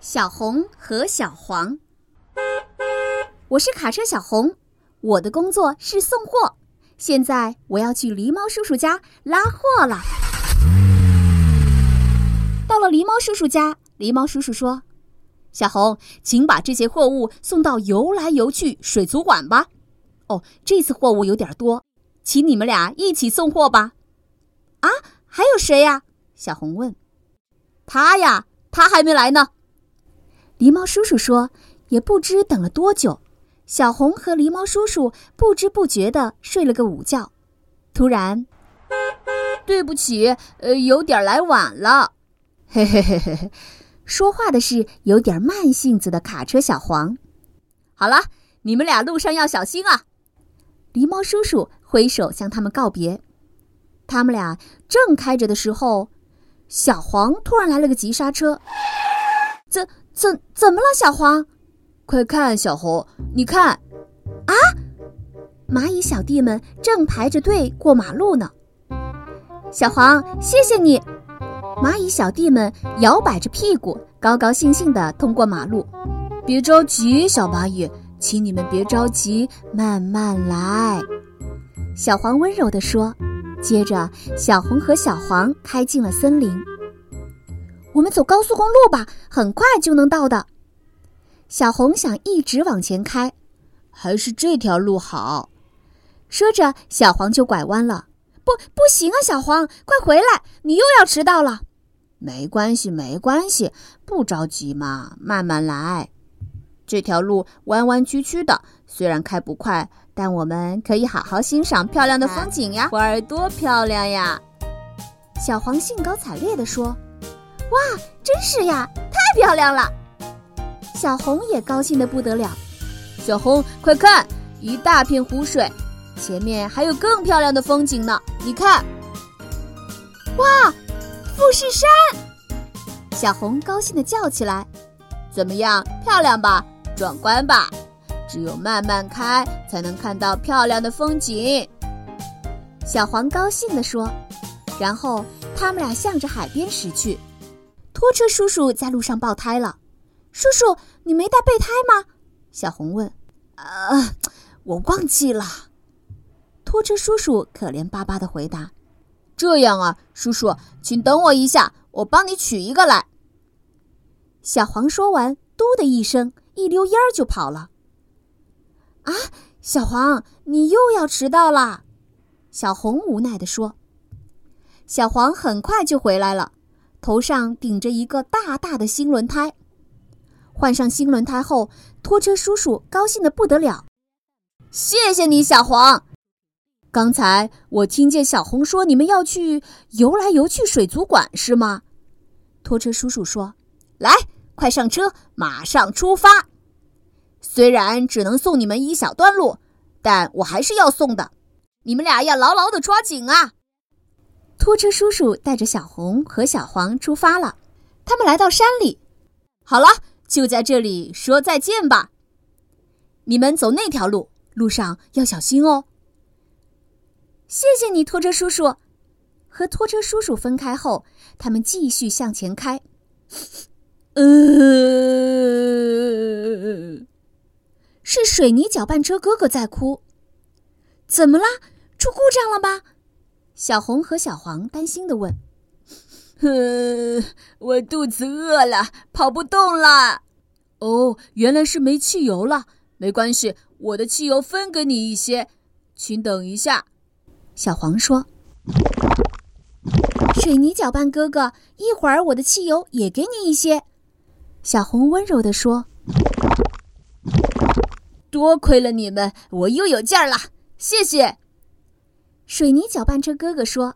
小红和小黄，我是卡车小红，我的工作是送货。现在我要去狸猫叔叔家拉货了。到了狸猫叔叔家，狸猫叔叔说：“小红，请把这些货物送到游来游去水族馆吧。”哦，这次货物有点多，请你们俩一起送货吧。啊，还有谁呀？小红问。他呀，他还没来呢。狸猫叔叔说：“也不知等了多久，小红和狸猫叔叔不知不觉地睡了个午觉。突然，对不起，呃，有点来晚了。”嘿嘿嘿嘿嘿，说话的是有点慢性子的卡车小黄。好了，你们俩路上要小心啊！狸猫叔叔挥手向他们告别。他们俩正开着的时候。小黄突然来了个急刹车，这怎怎么了？小黄，快看，小红，你看，啊！蚂蚁小弟们正排着队过马路呢。小黄，谢谢你！蚂蚁小弟们摇摆着屁股，高高兴兴地通过马路。别着急，小蚂蚁，请你们别着急，慢慢来。小黄温柔地说。接着，小红和小黄开进了森林。我们走高速公路吧，很快就能到的。小红想一直往前开，还是这条路好。说着，小黄就拐弯了。不，不行啊，小黄，快回来，你又要迟到了。没关系，没关系，不着急嘛，慢慢来。这条路弯弯曲曲的，虽然开不快，但我们可以好好欣赏漂亮的风景呀。花儿多漂亮呀！小黄兴高采烈地说：“哇，真是呀，太漂亮了！”小红也高兴得不得了。小红，快看，一大片湖水，前面还有更漂亮的风景呢。你看，哇，富士山！小红高兴地叫起来：“怎么样，漂亮吧？”壮观吧！只有慢慢开，才能看到漂亮的风景。小黄高兴地说。然后他们俩向着海边驶去。拖车叔叔在路上爆胎了。叔叔，你没带备胎吗？小红问。啊，我忘记了。拖车叔叔可怜巴巴地回答。这样啊，叔叔，请等我一下，我帮你取一个来。小黄说完，嘟的一声。一溜烟儿就跑了。啊，小黄，你又要迟到啦！小红无奈地说。小黄很快就回来了，头上顶着一个大大的新轮胎。换上新轮胎后，拖车叔叔高兴的不得了。谢谢你，小黄。刚才我听见小红说你们要去游来游去水族馆，是吗？拖车叔叔说：“来。”快上车，马上出发！虽然只能送你们一小段路，但我还是要送的。你们俩要牢牢的抓紧啊！拖车叔叔带着小红和小黄出发了。他们来到山里，好了，就在这里说再见吧。你们走那条路，路上要小心哦。谢谢你，拖车叔叔。和拖车叔叔分开后，他们继续向前开。呃，是水泥搅拌车哥哥在哭，怎么啦？出故障了吧？小红和小黄担心的问。哼，我肚子饿了，跑不动了。哦，原来是没汽油了。没关系，我的汽油分给你一些，请等一下。小黄说。水泥搅拌哥哥，一会儿我的汽油也给你一些。小红温柔地说：“多亏了你们，我又有劲儿了，谢谢。”水泥搅拌车哥哥说：“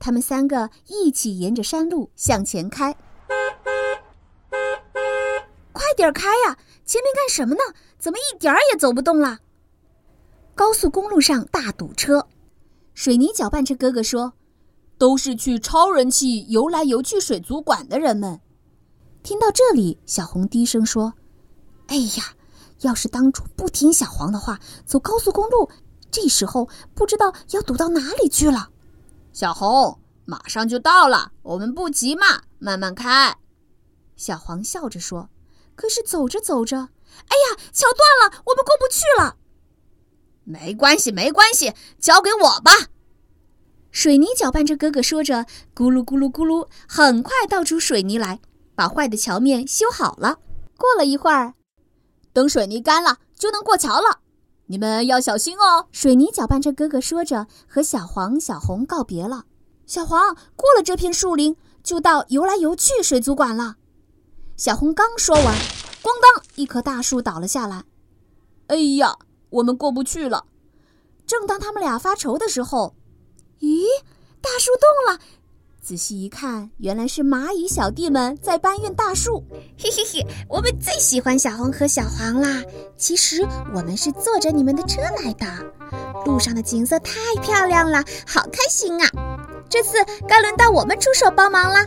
他们三个一起沿着山路向前开，快点开呀！前面干什么呢？怎么一点儿也走不动了？”高速公路上大堵车，水泥搅拌车哥哥说：“都是去超人气游来游去水族馆的人们。”听到这里，小红低声说：“哎呀，要是当初不听小黄的话，走高速公路，这时候不知道要堵到哪里去了。”小红，马上就到了，我们不急嘛，慢慢开。小黄笑着说。可是走着走着，哎呀，桥断了，我们过不去了。没关系，没关系，交给我吧。水泥搅拌车哥哥说着，咕噜咕噜咕噜，很快倒出水泥来，把坏的桥面修好了。过了一会儿，等水泥干了，就能过桥了。你们要小心哦。水泥搅拌车哥哥说着，和小黄、小红告别了。小黄过了这片树林，就到游来游去水族馆了。小红刚说完，咣当，一棵大树倒了下来。哎呀，我们过不去了！正当他们俩发愁的时候，咦，大树动了！仔细一看，原来是蚂蚁小弟们在搬运大树。嘿嘿嘿，我们最喜欢小红和小黄啦！其实我们是坐着你们的车来的，路上的景色太漂亮了，好开心啊！这次该轮到我们出手帮忙啦！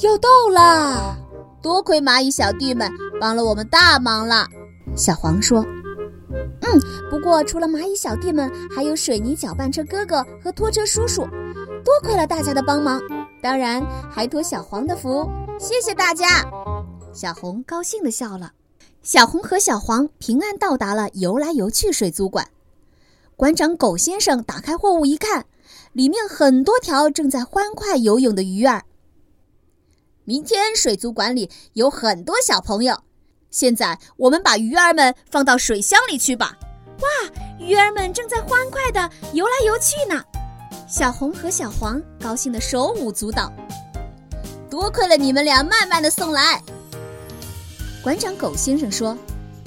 要到了。多亏蚂蚁小弟们帮了我们大忙了，小黄说：“嗯，不过除了蚂蚁小弟们，还有水泥搅拌车哥哥和拖车叔叔，多亏了大家的帮忙。当然还托小黄的福，谢谢大家。”小红高兴地笑了。小红和小黄平安到达了游来游去水族馆。馆长狗先生打开货物一看，里面很多条正在欢快游泳的鱼儿。明天水族馆里有很多小朋友。现在我们把鱼儿们放到水箱里去吧。哇，鱼儿们正在欢快地游来游去呢。小红和小黄高兴的手舞足蹈。多亏了你们俩慢慢的送来。馆长狗先生说：“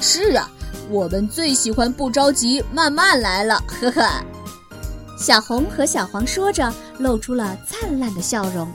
是啊，我们最喜欢不着急慢慢来了。”呵呵。小红和小黄说着，露出了灿烂的笑容。